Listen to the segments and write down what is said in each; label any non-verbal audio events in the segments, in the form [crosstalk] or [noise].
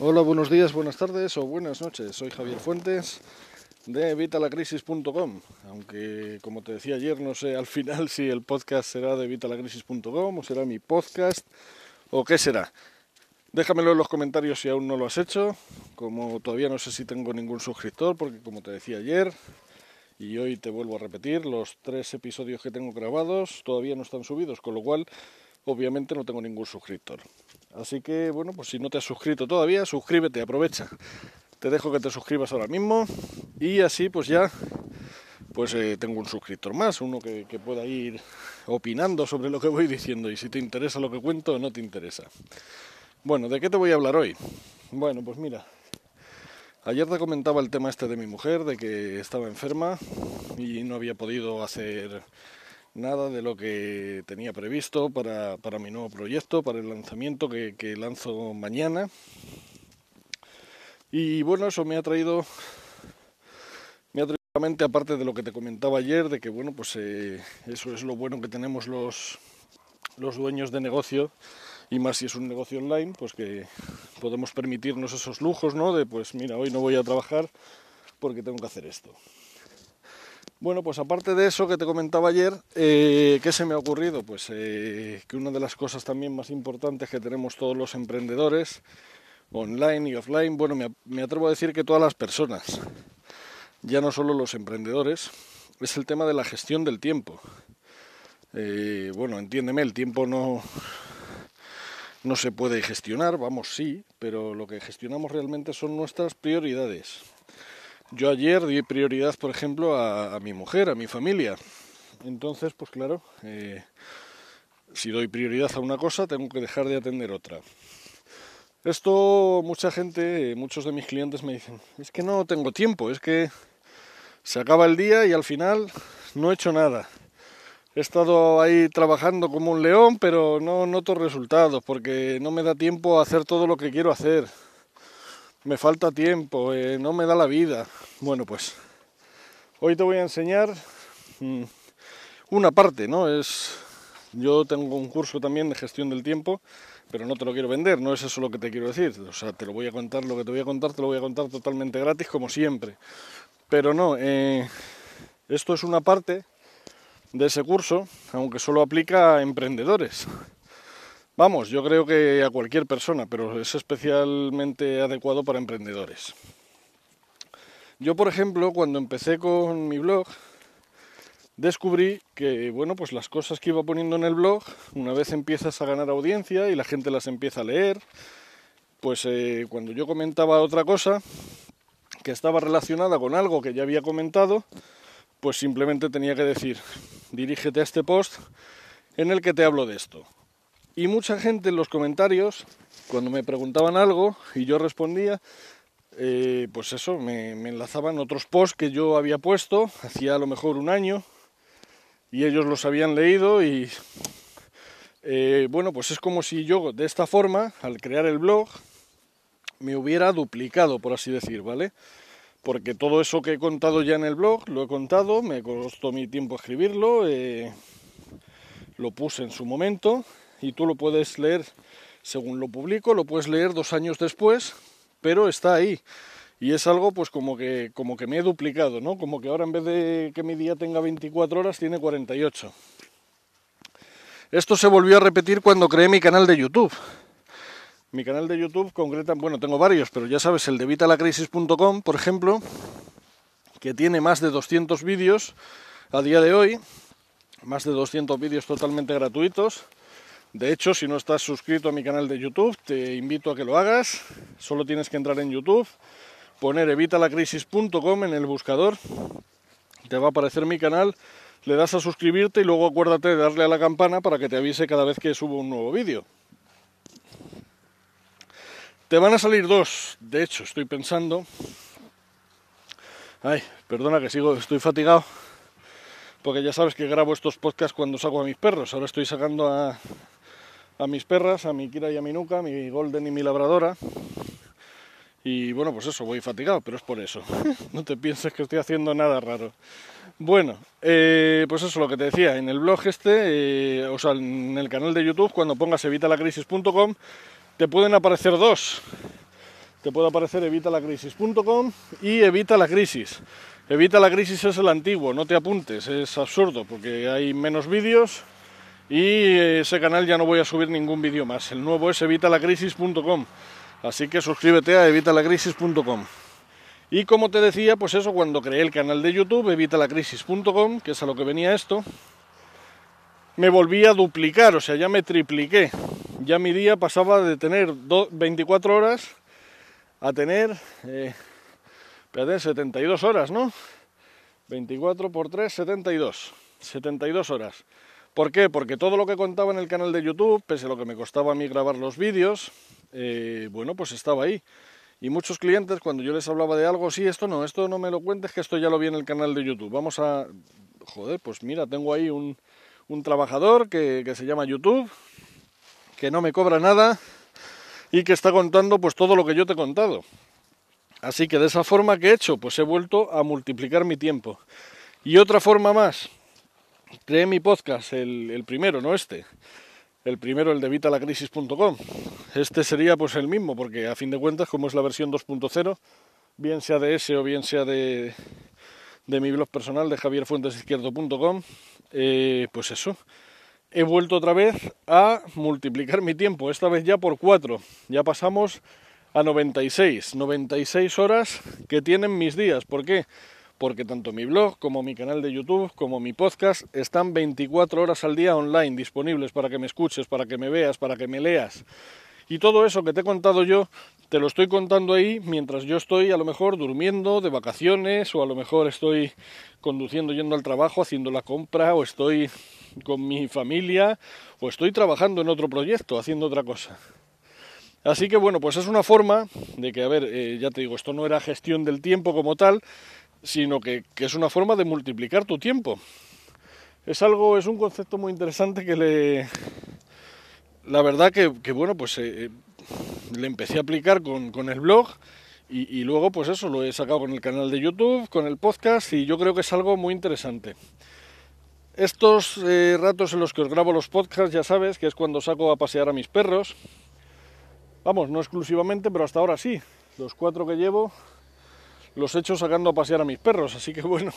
Hola, buenos días, buenas tardes o buenas noches. Soy Javier Fuentes de evitalacrisis.com. Aunque, como te decía ayer, no sé al final si el podcast será de evitalacrisis.com o será mi podcast o qué será. Déjamelo en los comentarios si aún no lo has hecho. Como todavía no sé si tengo ningún suscriptor, porque como te decía ayer, y hoy te vuelvo a repetir, los tres episodios que tengo grabados todavía no están subidos, con lo cual obviamente no tengo ningún suscriptor. Así que bueno, pues si no te has suscrito todavía, suscríbete, aprovecha. Te dejo que te suscribas ahora mismo y así pues ya pues eh, tengo un suscriptor más, uno que, que pueda ir opinando sobre lo que voy diciendo y si te interesa lo que cuento o no te interesa. Bueno, ¿de qué te voy a hablar hoy? Bueno, pues mira, ayer te comentaba el tema este de mi mujer, de que estaba enferma y no había podido hacer nada de lo que tenía previsto para, para mi nuevo proyecto, para el lanzamiento que, lanzo mañana. Y bueno, eso me ha traído, me ha traído a mente, aparte de lo que te comentaba ayer, de que bueno, pues eh, eso es lo bueno que tenemos los, los dueños de negocio, y más si es un negocio online, pues que podemos permitirnos esos lujos, ¿no? De pues mira, hoy no voy a trabajar porque tengo que hacer esto. Bueno, pues aparte de eso que te comentaba ayer, eh, ¿qué se me ha ocurrido? Pues eh, que una de las cosas también más importantes que tenemos todos los emprendedores, online y offline, bueno, me, me atrevo a decir que todas las personas, ya no solo los emprendedores, es el tema de la gestión del tiempo. Eh, bueno, entiéndeme, el tiempo no, no se puede gestionar, vamos, sí, pero lo que gestionamos realmente son nuestras prioridades. Yo ayer di prioridad, por ejemplo, a, mi mujer, a mi familia. Entonces, pues claro, eh, si doy prioridad a una cosa, tengo que dejar de atender otra. Esto mucha gente, muchos de mis clientes me dicen, es que no tengo tiempo, es que se acaba el día y al final no he hecho nada. He estado ahí trabajando como un león, pero no noto resultados porque no me da tiempo a hacer todo lo que quiero hacer me falta tiempo, eh, no me da la vida. Bueno, pues hoy te voy a enseñar mmm, una parte, ¿no? Es yo tengo un curso también de gestión del tiempo, pero no te lo quiero vender, no es eso lo que te quiero decir. O sea, te lo voy a contar, lo que te voy a contar, te lo voy a contar totalmente gratis, como siempre. Pero no, eh, esto es una parte de ese curso, aunque solo aplica a emprendedores. Vamos, yo creo que a cualquier persona, pero es especialmente adecuado para emprendedores. Yo, por ejemplo, cuando empecé con mi blog, descubrí que, bueno, pues las cosas que iba poniendo en el blog, una vez empiezas a ganar audiencia y la gente las empieza a leer, pues eh, cuando yo comentaba otra cosa que estaba relacionada con algo que ya había comentado, pues simplemente tenía que decir, dirígete a este post en el que te hablo de esto. Y mucha gente en los comentarios, cuando me preguntaban algo y yo respondía, eh, pues eso, me, enlazaban otros posts que yo había puesto, hacía a lo mejor un año, y ellos los habían leído y eh, bueno, pues es como si yo de esta forma, al crear el blog, me hubiera duplicado, por así decir, ¿vale? Porque todo eso que he contado ya en el blog, lo he contado, me costó mi tiempo escribirlo, eh, lo puse en su momento y tú lo puedes leer según lo publico, lo puedes leer dos años después, pero está ahí. Y es algo pues como que, como que me he duplicado, ¿no? Como que ahora en vez de que mi día tenga 24 horas, tiene 48. Esto se volvió a repetir cuando creé mi canal de YouTube. Mi canal de YouTube concreta, bueno, tengo varios, pero ya sabes, el de vitalacrisis.com, por ejemplo, que tiene más de 200 vídeos a día de hoy, más de 200 vídeos totalmente gratuitos, de hecho, si no estás suscrito a mi canal de YouTube, te invito a que lo hagas. Solo tienes que entrar en YouTube, poner evitalacrisis.com en el buscador. Te va a aparecer mi canal, le das a suscribirte y luego acuérdate de darle a la campana para que te avise cada vez que subo un nuevo vídeo. Te van a salir dos, de hecho, estoy pensando. Ay, perdona que sigo, estoy fatigado. Porque ya sabes que grabo estos podcasts cuando saco a mis perros. Ahora estoy sacando a, a mis perras, a mi Kira y a mi Nuca, mi Golden y mi Labradora. Y bueno, pues eso, voy fatigado, pero es por eso. [laughs] no te pienses que estoy haciendo nada raro. Bueno, eh, pues eso lo que te decía, en el blog este, eh, o sea, en el canal de YouTube, cuando pongas evitalacrisis.com, te pueden aparecer dos. te puede aparecer evitalacrisis.com y evita la crisis. Evita la crisis es el antiguo, no te apuntes, es absurdo porque hay menos vídeos y ese canal ya no voy a subir ningún vídeo más. El nuevo es evitalacrisis.com, así que suscríbete a evitalacrisis.com. Y como te decía, pues eso, cuando creé el canal de YouTube, evitalacrisis.com, que es a lo que venía esto, me volví a duplicar, o sea, ya me tripliqué. Ya mi día pasaba de tener 24 horas a tener, eh, 72 horas, ¿no? 24 por 3, 72. 72 horas. ¿Por qué? Porque todo lo que contaba en el canal de YouTube, pese a lo que me costaba a mí grabar los vídeos, eh, bueno, pues estaba ahí. Y muchos clientes, cuando yo les hablaba de algo, sí, esto no, esto no me lo cuentes, que esto ya lo vi en el canal de YouTube. Vamos a... Joder, pues mira, tengo ahí un, trabajador que, que se llama YouTube, que no me cobra nada y que está contando pues todo lo que yo te he contado. Así que de esa forma que he hecho, pues he vuelto a multiplicar mi tiempo. Y otra forma más, creé mi podcast, el, el primero, no este. El primero, el de vitalacrisis.com. Este sería pues el mismo, porque a fin de cuentas, como es la versión 2.0, bien sea de ese o bien sea de, de mi blog personal de javierfuentesizquierdo.com, eh, pues eso, he vuelto otra vez a multiplicar mi tiempo, esta vez ya por 4. Ya pasamos a 96, 96 horas que tienen mis días. ¿Por qué? Porque tanto mi blog como mi canal de YouTube como mi podcast están 24 horas al día online disponibles para que me escuches, para que me veas, para que me leas. Y todo eso que te he contado yo, te lo estoy contando ahí mientras yo estoy a lo mejor durmiendo de vacaciones o a lo mejor estoy conduciendo yendo al trabajo, haciendo la compra o estoy con mi familia o estoy trabajando en otro proyecto, haciendo otra cosa. Así que bueno, pues es una forma de que, a ver, eh, ya te digo, esto no era gestión del tiempo como tal, sino que, que es una forma de multiplicar tu tiempo. Es algo, es un concepto muy interesante que le, la verdad que, bueno, pues eh, eh, le empecé a aplicar con, con el blog y, luego pues eso lo he sacado con el canal de YouTube, con el podcast y yo creo que es algo muy interesante. Estos eh, ratos en los que os grabo los podcasts ya sabes que es cuando saco a pasear a mis perros. Vamos, no exclusivamente, pero hasta ahora sí. Los cuatro que llevo los he hecho sacando a pasear a mis perros, así que bueno,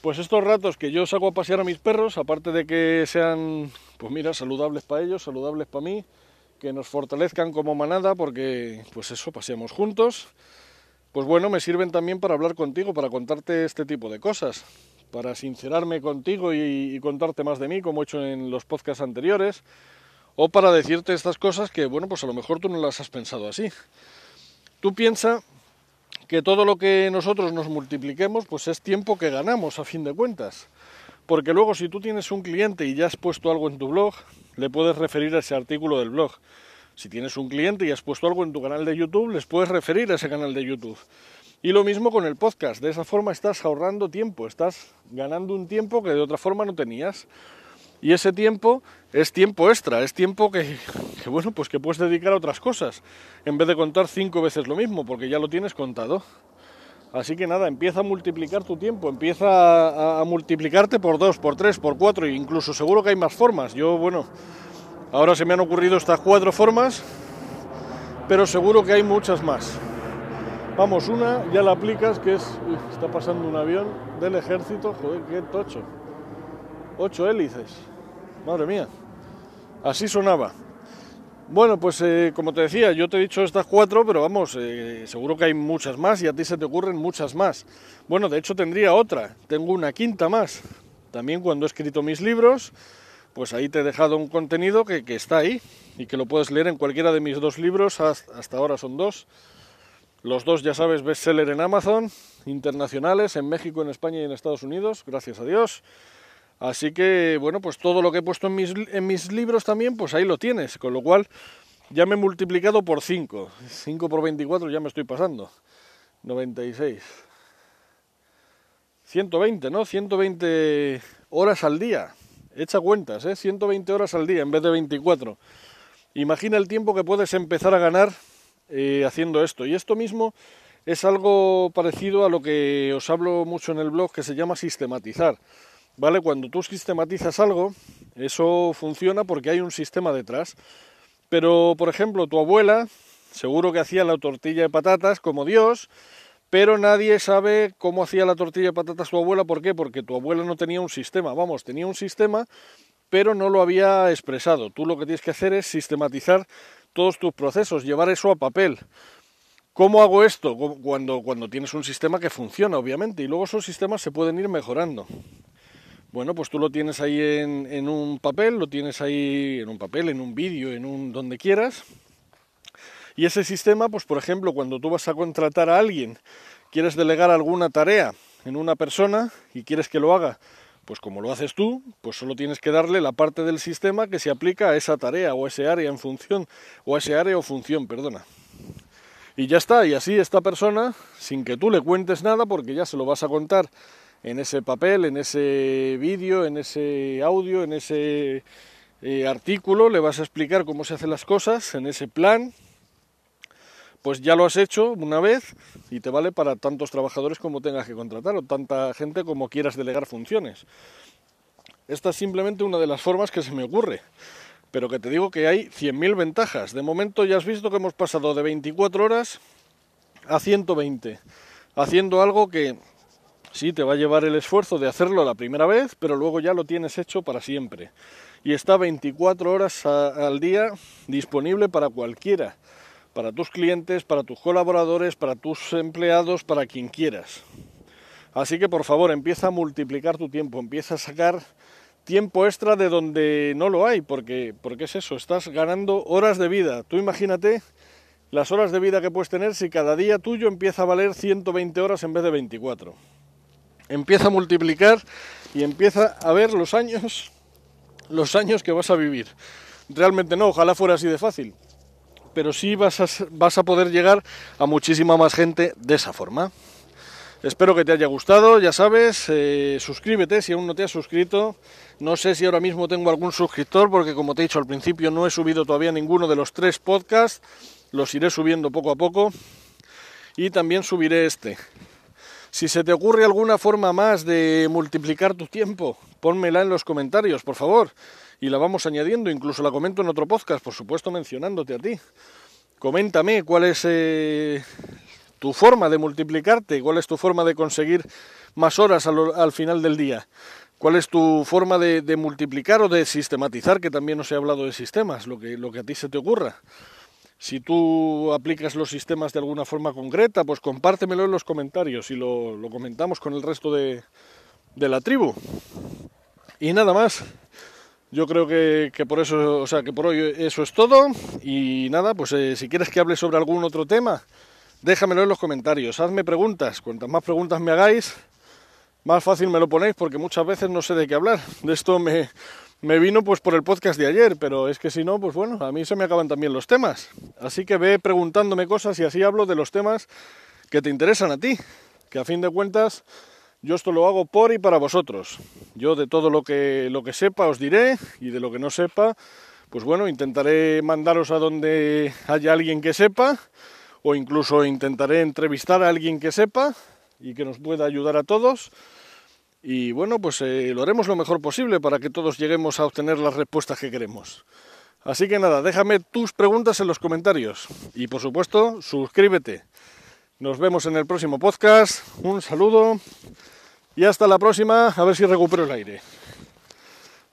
pues estos ratos que yo saco a pasear a mis perros, aparte de que sean, pues mira, saludables para ellos, saludables para mí, que nos fortalezcan como manada, porque pues eso, paseamos juntos, pues bueno, me sirven también para hablar contigo, para contarte este tipo de cosas, para sincerarme contigo y, y contarte más de mí, como he hecho en los podcasts anteriores, o para decirte estas cosas que, bueno, pues a lo mejor tú no las has pensado así. Tú piensa que todo lo que nosotros nos multipliquemos, pues es tiempo que ganamos a fin de cuentas. Porque luego si tú tienes un cliente y ya has puesto algo en tu blog, le puedes referir a ese artículo del blog. Si tienes un cliente y has puesto algo en tu canal de YouTube, les puedes referir a ese canal de YouTube. Y lo mismo con el podcast. De esa forma estás ahorrando tiempo, estás ganando un tiempo que de otra forma no tenías. Y ese tiempo es tiempo extra, es tiempo que, bueno, pues que puedes dedicar a otras cosas, en vez de contar cinco veces lo mismo, porque ya lo tienes contado. Así que nada, empieza a multiplicar tu tiempo, empieza a, multiplicarte por dos, por tres, por cuatro, e incluso seguro que hay más formas. Yo, bueno, ahora se me han ocurrido estas cuatro formas, pero seguro que hay muchas más. Vamos, una ya la aplicas, que es, está pasando un avión del ejército, joder, qué tocho. Ocho hélices. Madre mía. Así sonaba. Bueno, pues eh, como te decía, yo te he dicho estas cuatro, pero vamos, eh, seguro que hay muchas más y a ti se te ocurren muchas más. Bueno, de hecho tendría otra, tengo una quinta más. También cuando he escrito mis libros, pues ahí te he dejado un contenido que, que está ahí y que lo puedes leer en cualquiera de mis dos libros, hasta ahora son dos. Los dos, ya sabes, bestseller en Amazon, internacionales, en México, en España y en Estados Unidos, gracias a Dios. Así que, bueno, pues todo lo que he puesto en mis, en mis libros también, pues ahí lo tienes. Con lo cual, ya me he multiplicado por 5. 5 por 24 ya me estoy pasando. 96. 120, ¿no? 120 horas al día. Echa cuentas, ¿eh? 120 horas al día en vez de 24. Imagina el tiempo que puedes empezar a ganar eh, haciendo esto. Y esto mismo es algo parecido a lo que os hablo mucho en el blog que se llama sistematizar. ¿Vale? Cuando tú sistematizas algo, eso funciona porque hay un sistema detrás. Pero, por ejemplo, tu abuela seguro que hacía la tortilla de patatas como Dios, pero nadie sabe cómo hacía la tortilla de patatas tu abuela. ¿Por qué? Porque tu abuela no tenía un sistema. Vamos, tenía un sistema, pero no lo había expresado. Tú lo que tienes que hacer es sistematizar todos tus procesos, llevar eso a papel. ¿Cómo hago esto? Cuando, cuando tienes un sistema que funciona, obviamente, y luego esos sistemas se pueden ir mejorando. Bueno, pues tú lo tienes ahí en, un papel, lo tienes ahí en un papel, en un vídeo, en un donde quieras, y ese sistema, pues por ejemplo, cuando tú vas a contratar a alguien, quieres delegar alguna tarea en una persona y quieres que lo haga, pues como lo haces tú, pues solo tienes que darle la parte del sistema que se aplica a esa tarea o a ese área en función, o a ese área o función, perdona. Y ya está, y así esta persona, sin que tú le cuentes nada, porque ya se lo vas a contar en ese papel, en ese vídeo, en ese audio, en ese eh, artículo, le vas a explicar cómo se hacen las cosas, en ese plan, pues ya lo has hecho una vez y te vale para tantos trabajadores como tengas que contratar o tanta gente como quieras delegar funciones. Esta es simplemente una de las formas que se me ocurre, pero que te digo que hay 100.000 ventajas. De momento ya has visto que hemos pasado de 24 horas a 120, haciendo algo que sí te va a llevar el esfuerzo de hacerlo la primera vez, pero luego ya lo tienes hecho para siempre. Y está 24 horas al día disponible para cualquiera para tus clientes, para tus colaboradores, para tus empleados, para quien quieras. Así que por favor empieza a multiplicar tu tiempo, empieza a sacar tiempo extra de donde no lo hay, porque, porque es eso, estás ganando horas de vida. Tú imagínate las horas de vida que puedes tener si cada día tuyo empieza a valer 120 horas en vez de 24. Empieza a multiplicar y empieza a ver los años, los años que vas a vivir. Realmente no, ojalá fuera así de fácil, pero sí vas a, poder llegar a muchísima más gente de esa forma. Espero que te haya gustado, ya sabes, eh, suscríbete si aún no te has suscrito. No sé si ahora mismo tengo algún suscriptor porque como te he dicho al principio no he subido todavía ninguno de los tres podcasts, los iré subiendo poco a poco y también subiré este. Si se te ocurre alguna forma más de multiplicar tu tiempo, pónmela en los comentarios, por favor y la vamos añadiendo, incluso la comento en otro podcast, por supuesto mencionándote a ti. Coméntame cuál es eh, tu forma de multiplicarte, cuál es tu forma de conseguir más horas al, final del día, cuál es tu forma de, multiplicar o de sistematizar, que también os he hablado de sistemas, lo que, lo que a ti se te ocurra. Si tú aplicas los sistemas de alguna forma concreta, pues compártemelo en los comentarios y lo, comentamos con el resto de, la tribu. Y nada más. Yo creo que, por eso, o sea, que por hoy eso es todo. Y nada, pues eh, si quieres que hable sobre algún otro tema, déjamelo en los comentarios. Hazme preguntas. Cuantas más preguntas me hagáis, más fácil me lo ponéis, porque muchas veces no sé de qué hablar. De esto me, me vino pues por el podcast de ayer, pero es que si no, pues bueno, a mí se me acaban también los temas. Así que ve preguntándome cosas y así hablo de los temas que te interesan a ti. Que a fin de cuentas yo esto lo hago por y para vosotros. Yo de todo lo que, lo que sepa os diré y de lo que no sepa, pues bueno, intentaré mandaros a donde haya alguien que sepa o incluso intentaré entrevistar a alguien que sepa y que nos pueda ayudar a todos. Y bueno, pues eh, lo haremos lo mejor posible para que todos lleguemos a obtener las respuestas que queremos. Así que nada, déjame tus preguntas en los comentarios y por supuesto suscríbete. Nos vemos en el próximo podcast. Un saludo y hasta la próxima. A ver si recupero el aire.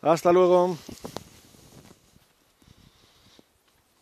Hasta luego.